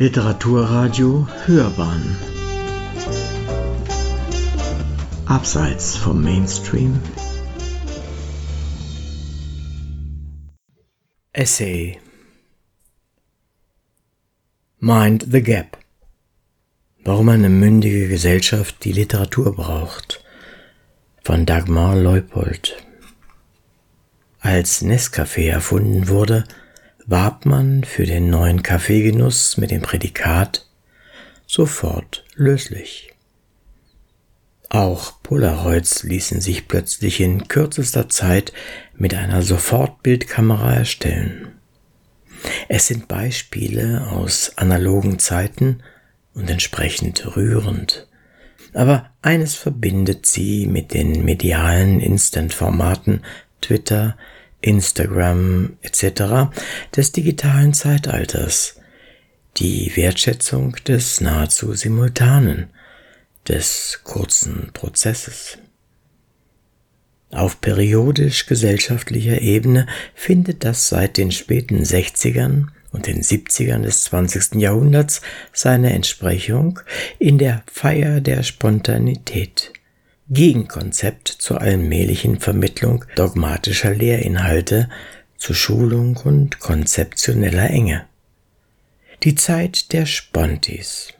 Literaturradio Hörbahn. Abseits vom Mainstream. Essay. Mind the Gap. Warum eine mündige Gesellschaft die Literatur braucht. Von Dagmar Leupold. Als Nescafé erfunden wurde, warb man für den neuen Kaffeegenuss mit dem Prädikat sofort löslich. Auch Polaroids ließen sich plötzlich in kürzester Zeit mit einer Sofortbildkamera erstellen. Es sind Beispiele aus analogen Zeiten und entsprechend rührend. Aber eines verbindet sie mit den medialen Instant-Formaten Twitter, Instagram etc. des digitalen Zeitalters, die Wertschätzung des nahezu simultanen, des kurzen Prozesses. Auf periodisch gesellschaftlicher Ebene findet das seit den späten 60ern und den 70ern des 20. Jahrhunderts seine Entsprechung in der Feier der Spontanität. Gegenkonzept zur allmählichen Vermittlung dogmatischer Lehrinhalte, zu Schulung und konzeptioneller Enge. Die Zeit der Spontis.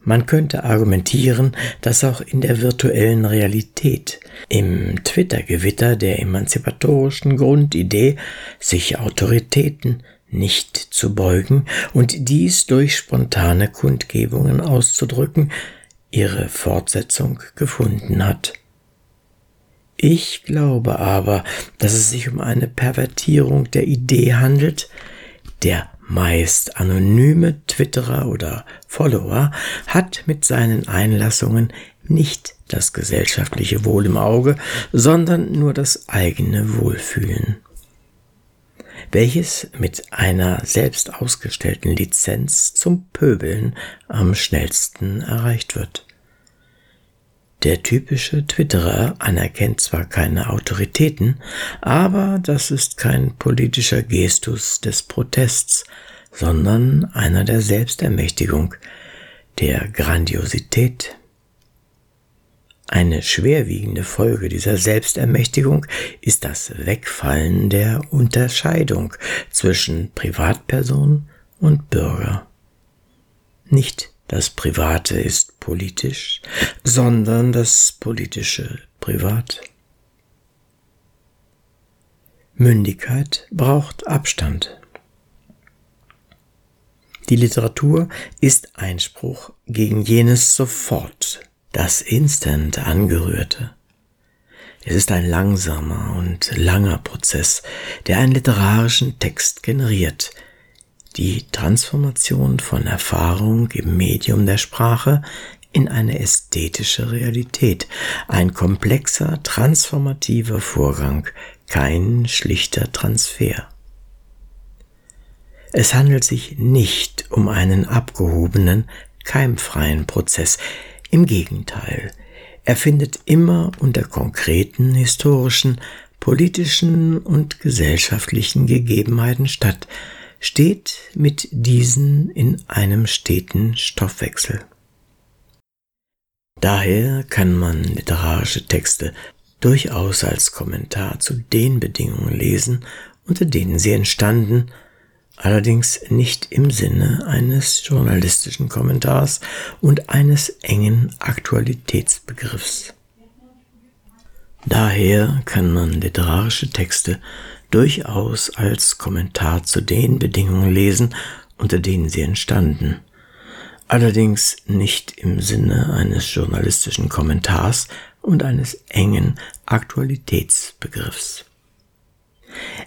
Man könnte argumentieren, dass auch in der virtuellen Realität, im Twitter-Gewitter der emanzipatorischen Grundidee, sich Autoritäten nicht zu beugen und dies durch spontane Kundgebungen auszudrücken, ihre Fortsetzung gefunden hat. Ich glaube aber, dass es sich um eine Pervertierung der Idee handelt, der meist anonyme Twitterer oder Follower hat mit seinen Einlassungen nicht das gesellschaftliche Wohl im Auge, sondern nur das eigene Wohlfühlen welches mit einer selbst ausgestellten Lizenz zum Pöbeln am schnellsten erreicht wird. Der typische Twitterer anerkennt zwar keine Autoritäten, aber das ist kein politischer Gestus des Protests, sondern einer der Selbstermächtigung, der Grandiosität eine schwerwiegende Folge dieser Selbstermächtigung ist das Wegfallen der Unterscheidung zwischen Privatperson und Bürger. Nicht das Private ist politisch, sondern das Politische privat. Mündigkeit braucht Abstand. Die Literatur ist Einspruch gegen jenes Sofort das Instant angerührte. Es ist ein langsamer und langer Prozess, der einen literarischen Text generiert. Die Transformation von Erfahrung im Medium der Sprache in eine ästhetische Realität, ein komplexer, transformativer Vorgang, kein schlichter Transfer. Es handelt sich nicht um einen abgehobenen, keimfreien Prozess, im Gegenteil, er findet immer unter konkreten historischen, politischen und gesellschaftlichen Gegebenheiten statt, steht mit diesen in einem steten Stoffwechsel. Daher kann man literarische Texte durchaus als Kommentar zu den Bedingungen lesen, unter denen sie entstanden allerdings nicht im Sinne eines journalistischen Kommentars und eines engen Aktualitätsbegriffs. Daher kann man literarische Texte durchaus als Kommentar zu den Bedingungen lesen, unter denen sie entstanden, allerdings nicht im Sinne eines journalistischen Kommentars und eines engen Aktualitätsbegriffs.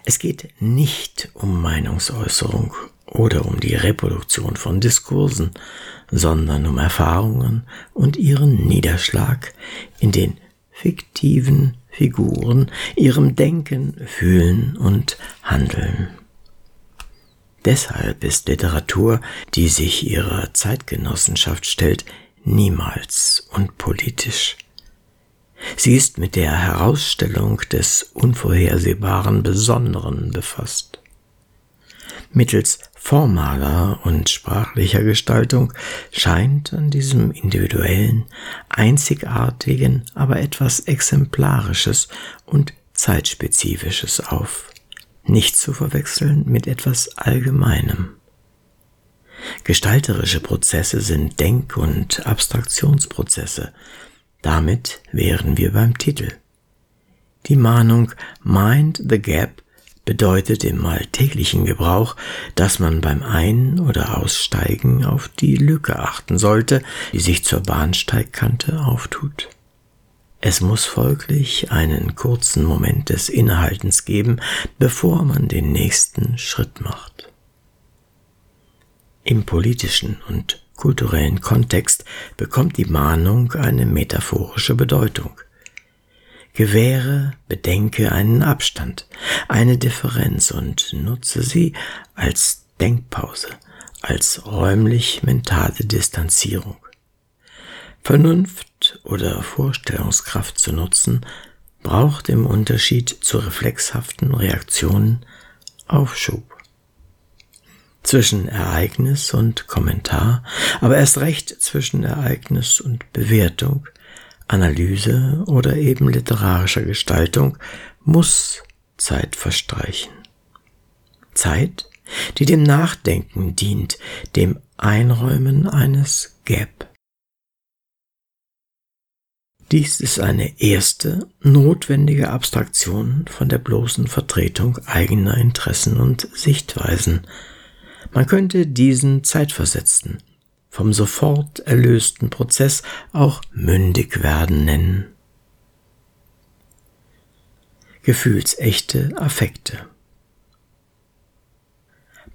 Es geht nicht um Meinungsäußerung oder um die Reproduktion von Diskursen, sondern um Erfahrungen und ihren Niederschlag in den fiktiven Figuren, ihrem Denken, Fühlen und Handeln. Deshalb ist Literatur, die sich ihrer Zeitgenossenschaft stellt, niemals unpolitisch. Sie ist mit der Herausstellung des Unvorhersehbaren Besonderen befasst. Mittels formaler und sprachlicher Gestaltung scheint an diesem individuellen, einzigartigen, aber etwas Exemplarisches und Zeitspezifisches auf, nicht zu verwechseln mit etwas Allgemeinem. Gestalterische Prozesse sind Denk- und Abstraktionsprozesse. Damit wären wir beim Titel. Die Mahnung Mind the Gap bedeutet im alltäglichen Gebrauch, dass man beim Ein- oder Aussteigen auf die Lücke achten sollte, die sich zur Bahnsteigkante auftut. Es muss folglich einen kurzen Moment des Innehaltens geben, bevor man den nächsten Schritt macht. Im politischen und kulturellen Kontext bekommt die Mahnung eine metaphorische Bedeutung gewähre, bedenke einen Abstand, eine Differenz und nutze sie als Denkpause, als räumlich-mentale Distanzierung. Vernunft oder Vorstellungskraft zu nutzen, braucht im Unterschied zu reflexhaften Reaktionen Aufschub. Zwischen Ereignis und Kommentar, aber erst recht zwischen Ereignis und Bewertung, Analyse oder eben literarischer Gestaltung muss Zeit verstreichen. Zeit, die dem Nachdenken dient, dem Einräumen eines Gap. Dies ist eine erste, notwendige Abstraktion von der bloßen Vertretung eigener Interessen und Sichtweisen. Man könnte diesen zeitversetzten, vom sofort erlösten Prozess auch mündig werden nennen. Gefühlsechte Affekte.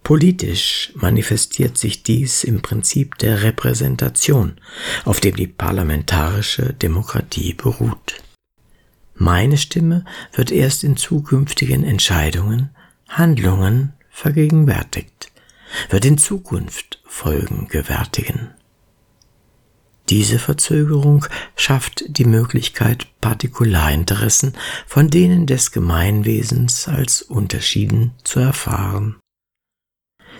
Politisch manifestiert sich dies im Prinzip der Repräsentation, auf dem die parlamentarische Demokratie beruht. Meine Stimme wird erst in zukünftigen Entscheidungen, Handlungen vergegenwärtigt wird in Zukunft Folgen gewärtigen. Diese Verzögerung schafft die Möglichkeit, Partikularinteressen von denen des Gemeinwesens als Unterschieden zu erfahren.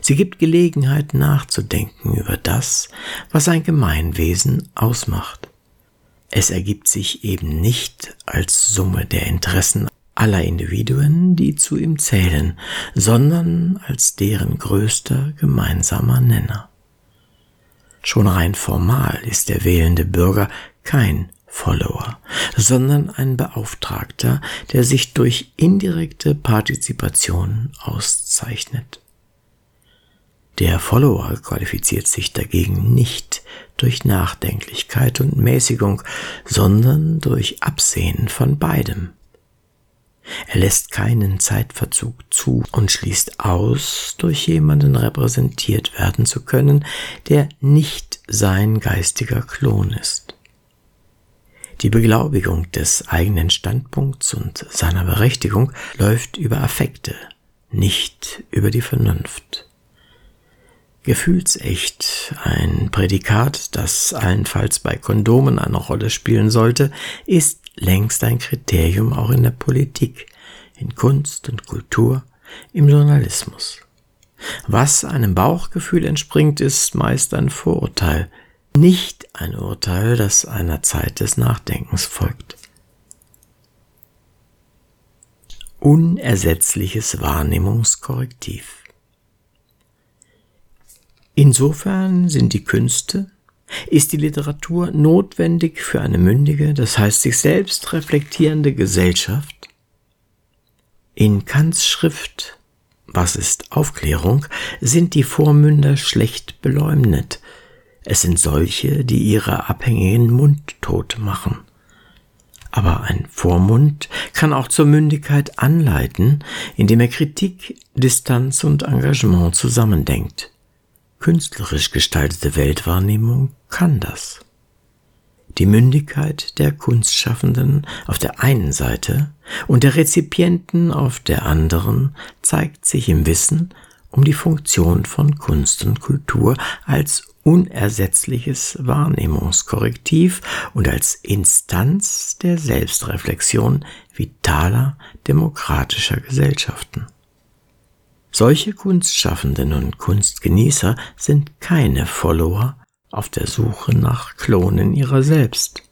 Sie gibt Gelegenheit nachzudenken über das, was ein Gemeinwesen ausmacht. Es ergibt sich eben nicht als Summe der Interessen aller Individuen, die zu ihm zählen, sondern als deren größter gemeinsamer Nenner. Schon rein formal ist der wählende Bürger kein Follower, sondern ein Beauftragter, der sich durch indirekte Partizipation auszeichnet. Der Follower qualifiziert sich dagegen nicht durch Nachdenklichkeit und Mäßigung, sondern durch Absehen von beidem. Er lässt keinen Zeitverzug zu und schließt aus, durch jemanden repräsentiert werden zu können, der nicht sein geistiger Klon ist. Die Beglaubigung des eigenen Standpunkts und seiner Berechtigung läuft über Affekte, nicht über die Vernunft. Gefühlsecht, ein Prädikat, das allenfalls bei Kondomen eine Rolle spielen sollte, ist längst ein Kriterium auch in der Politik, in Kunst und Kultur, im Journalismus. Was einem Bauchgefühl entspringt, ist meist ein Vorurteil, nicht ein Urteil, das einer Zeit des Nachdenkens folgt. Unersetzliches Wahrnehmungskorrektiv. Insofern sind die Künste, ist die Literatur notwendig für eine mündige, das heißt sich selbst reflektierende Gesellschaft? In Kants Schrift Was ist Aufklärung sind die Vormünder schlecht beleumdet. Es sind solche, die ihre Abhängigen mundtot machen. Aber ein Vormund kann auch zur Mündigkeit anleiten, indem er Kritik, Distanz und Engagement zusammendenkt. Künstlerisch gestaltete Weltwahrnehmung kann das. Die Mündigkeit der Kunstschaffenden auf der einen Seite und der Rezipienten auf der anderen zeigt sich im Wissen um die Funktion von Kunst und Kultur als unersetzliches Wahrnehmungskorrektiv und als Instanz der Selbstreflexion vitaler demokratischer Gesellschaften. Solche Kunstschaffenden und Kunstgenießer sind keine Follower auf der Suche nach Klonen ihrer selbst.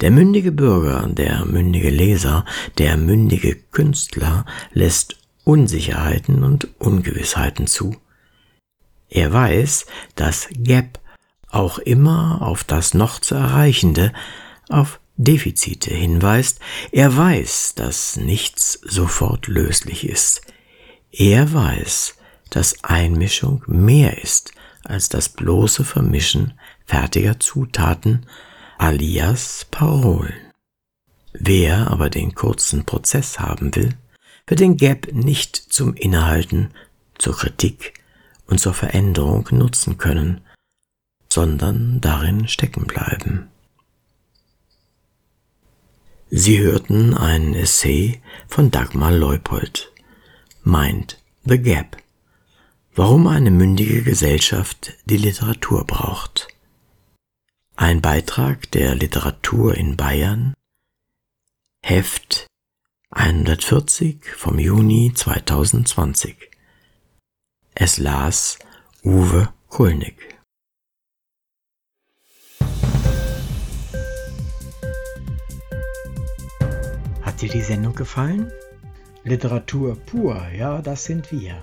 Der mündige Bürger, der mündige Leser, der mündige Künstler lässt Unsicherheiten und Ungewissheiten zu. Er weiß, dass Gap auch immer auf das noch zu Erreichende, auf Defizite hinweist. Er weiß, dass nichts sofort löslich ist. Er weiß, dass Einmischung mehr ist als das bloße Vermischen fertiger Zutaten alias Parolen. Wer aber den kurzen Prozess haben will, wird den Gap nicht zum Innehalten, zur Kritik und zur Veränderung nutzen können, sondern darin stecken bleiben. Sie hörten einen Essay von Dagmar Leupold. Mind the Gap. Warum eine mündige Gesellschaft die Literatur braucht. Ein Beitrag der Literatur in Bayern. Heft 140 vom Juni 2020. Es las Uwe Kulnig. Hat dir die Sendung gefallen? Literatur pur, ja, das sind wir.